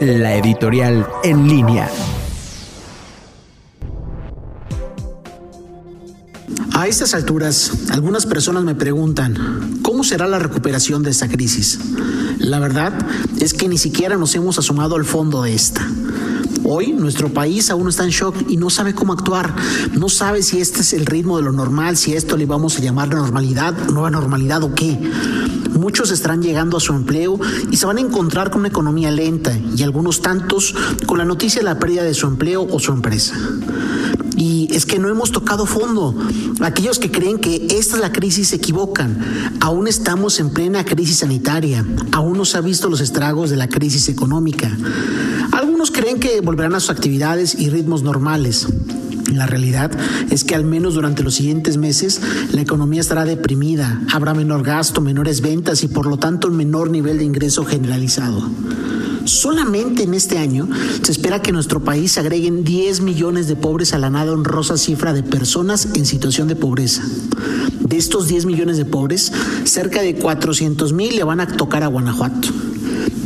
la editorial en línea. A estas alturas, algunas personas me preguntan, ¿cómo será la recuperación de esta crisis? La verdad es que ni siquiera nos hemos asomado al fondo de esta. Hoy nuestro país aún está en shock y no sabe cómo actuar, no sabe si este es el ritmo de lo normal, si esto le vamos a llamar normalidad, nueva normalidad o qué. Muchos estarán llegando a su empleo y se van a encontrar con una economía lenta y algunos tantos con la noticia de la pérdida de su empleo o su empresa. Y es que no hemos tocado fondo. Aquellos que creen que esta es la crisis se equivocan. Aún estamos en plena crisis sanitaria. Aún no se ha visto los estragos de la crisis económica. Algunos creen que volverán a sus actividades y ritmos normales. La realidad es que al menos durante los siguientes meses la economía estará deprimida, habrá menor gasto, menores ventas y por lo tanto un menor nivel de ingreso generalizado. Solamente en este año se espera que nuestro país se agreguen 10 millones de pobres a la nada honrosa cifra de personas en situación de pobreza. De estos 10 millones de pobres, cerca de 400 mil le van a tocar a Guanajuato.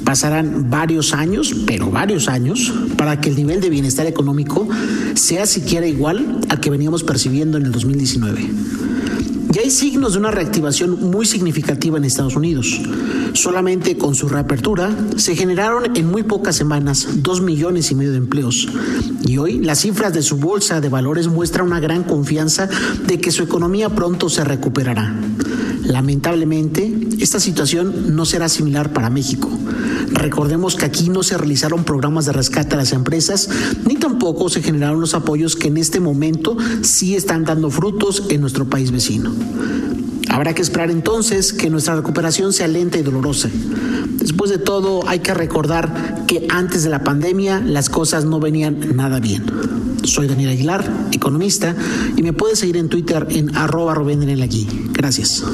Pasarán varios años, pero varios años, para que el nivel de bienestar económico sea siquiera igual al que veníamos percibiendo en el 2019. Ya hay signos de una reactivación muy significativa en Estados Unidos. Solamente con su reapertura se generaron en muy pocas semanas dos millones y medio de empleos. Y hoy las cifras de su bolsa de valores muestran una gran confianza de que su economía pronto se recuperará. Lamentablemente, esta situación no será similar para México. Recordemos que aquí no se realizaron programas de rescate a las empresas, ni tampoco se generaron los apoyos que en este momento sí están dando frutos en nuestro país vecino. Habrá que esperar entonces que nuestra recuperación sea lenta y dolorosa. Después de todo, hay que recordar que antes de la pandemia las cosas no venían nada bien. Soy Daniel Aguilar, economista, y me puedes seguir en Twitter en arroba Gracias.